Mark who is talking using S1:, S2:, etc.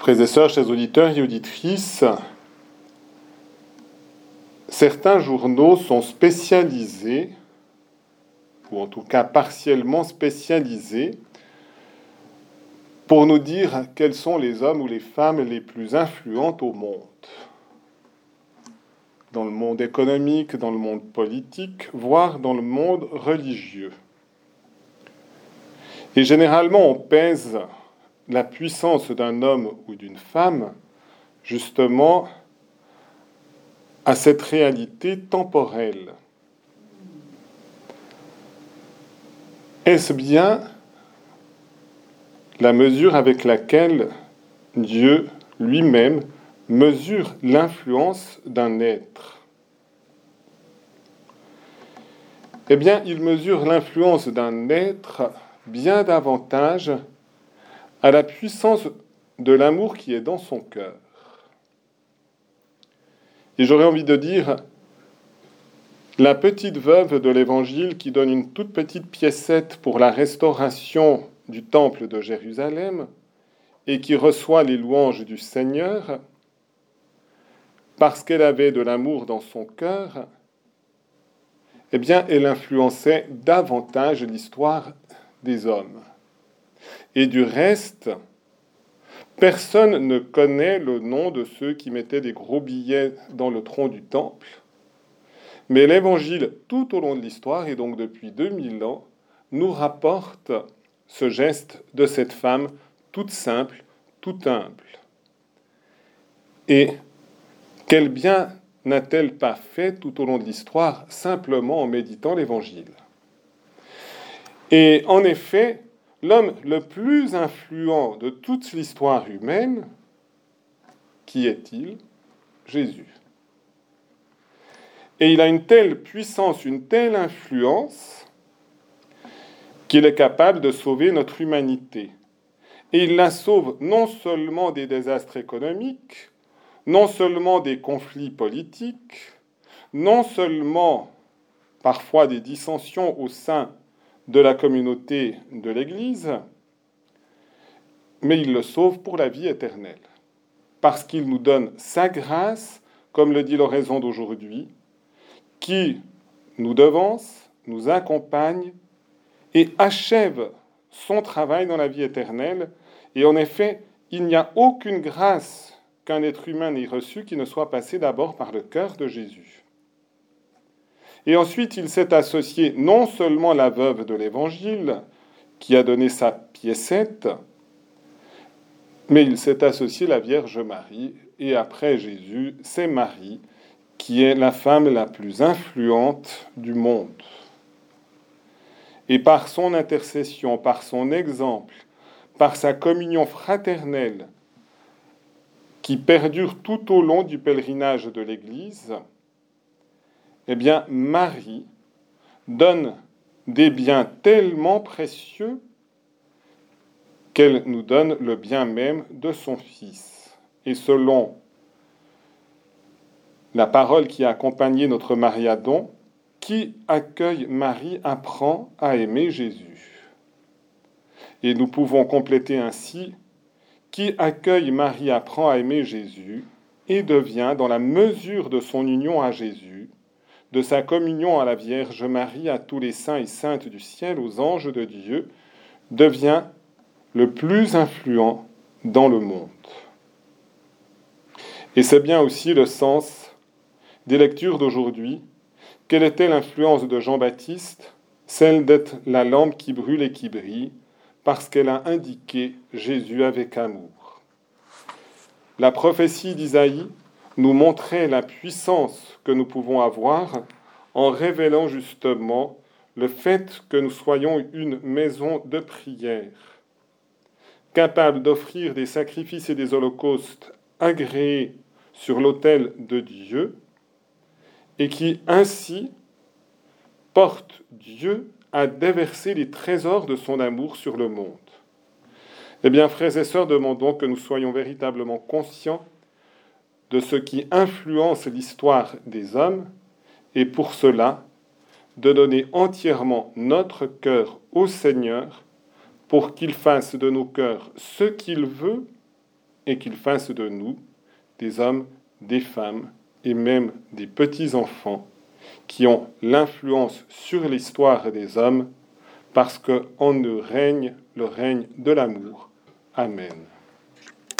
S1: Frères et sœurs, chers auditeurs et auditrices, certains journaux sont spécialisés, ou en tout cas partiellement spécialisés, pour nous dire quels sont les hommes ou les femmes les plus influentes au monde. Dans le monde économique, dans le monde politique, voire dans le monde religieux. Et généralement, on pèse la puissance d'un homme ou d'une femme justement à cette réalité temporelle. Est-ce bien la mesure avec laquelle Dieu lui-même mesure l'influence d'un être? Eh bien, il mesure l'influence d'un être bien davantage à la puissance de l'amour qui est dans son cœur. Et j'aurais envie de dire, la petite veuve de l'Évangile qui donne une toute petite piécette pour la restauration du temple de Jérusalem et qui reçoit les louanges du Seigneur, parce qu'elle avait de l'amour dans son cœur, eh bien, elle influençait davantage l'histoire des hommes. Et du reste, personne ne connaît le nom de ceux qui mettaient des gros billets dans le tronc du temple. Mais l'Évangile, tout au long de l'histoire, et donc depuis 2000 ans, nous rapporte ce geste de cette femme toute simple, toute humble. Et quel bien n'a-t-elle pas fait tout au long de l'histoire simplement en méditant l'Évangile? Et en effet, l'homme le plus influent de toute l'histoire humaine, qui est-il? Jésus. Et il a une telle puissance, une telle influence, qu'il est capable de sauver notre humanité. Et il la sauve non seulement des désastres économiques, non seulement des conflits politiques, non seulement parfois des dissensions au sein de la communauté de l'Église, mais il le sauve pour la vie éternelle, parce qu'il nous donne sa grâce, comme le dit l'oraison d'aujourd'hui, qui nous devance, nous accompagne et achève son travail dans la vie éternelle. Et en effet, il n'y a aucune grâce qu'un être humain n'ait reçue qui ne soit passée d'abord par le cœur de Jésus. Et ensuite, il s'est associé non seulement la veuve de l'Évangile, qui a donné sa piécette, mais il s'est associé la Vierge Marie, et après Jésus, c'est Marie, qui est la femme la plus influente du monde. Et par son intercession, par son exemple, par sa communion fraternelle, qui perdure tout au long du pèlerinage de l'Église, eh bien, Marie donne des biens tellement précieux qu'elle nous donne le bien même de son Fils. Et selon la parole qui a accompagné notre mariadon, qui accueille Marie apprend à aimer Jésus. Et nous pouvons compléter ainsi, qui accueille Marie apprend à aimer Jésus et devient, dans la mesure de son union à Jésus, de sa communion à la Vierge Marie, à tous les saints et saintes du ciel, aux anges de Dieu, devient le plus influent dans le monde. Et c'est bien aussi le sens des lectures d'aujourd'hui. Quelle était l'influence de Jean-Baptiste? Celle d'être la lampe qui brûle et qui brille, parce qu'elle a indiqué Jésus avec amour. La prophétie d'Isaïe nous montrer la puissance que nous pouvons avoir en révélant justement le fait que nous soyons une maison de prière, capable d'offrir des sacrifices et des holocaustes agréés sur l'autel de Dieu, et qui ainsi porte Dieu à déverser les trésors de son amour sur le monde. Eh bien, frères et sœurs, demandons que nous soyons véritablement conscients de ce qui influence l'histoire des hommes, et pour cela, de donner entièrement notre cœur au Seigneur pour qu'il fasse de nos cœurs ce qu'il veut et qu'il fasse de nous des hommes, des femmes et même des petits-enfants qui ont l'influence sur l'histoire des hommes parce qu'en nous règne le règne de l'amour. Amen.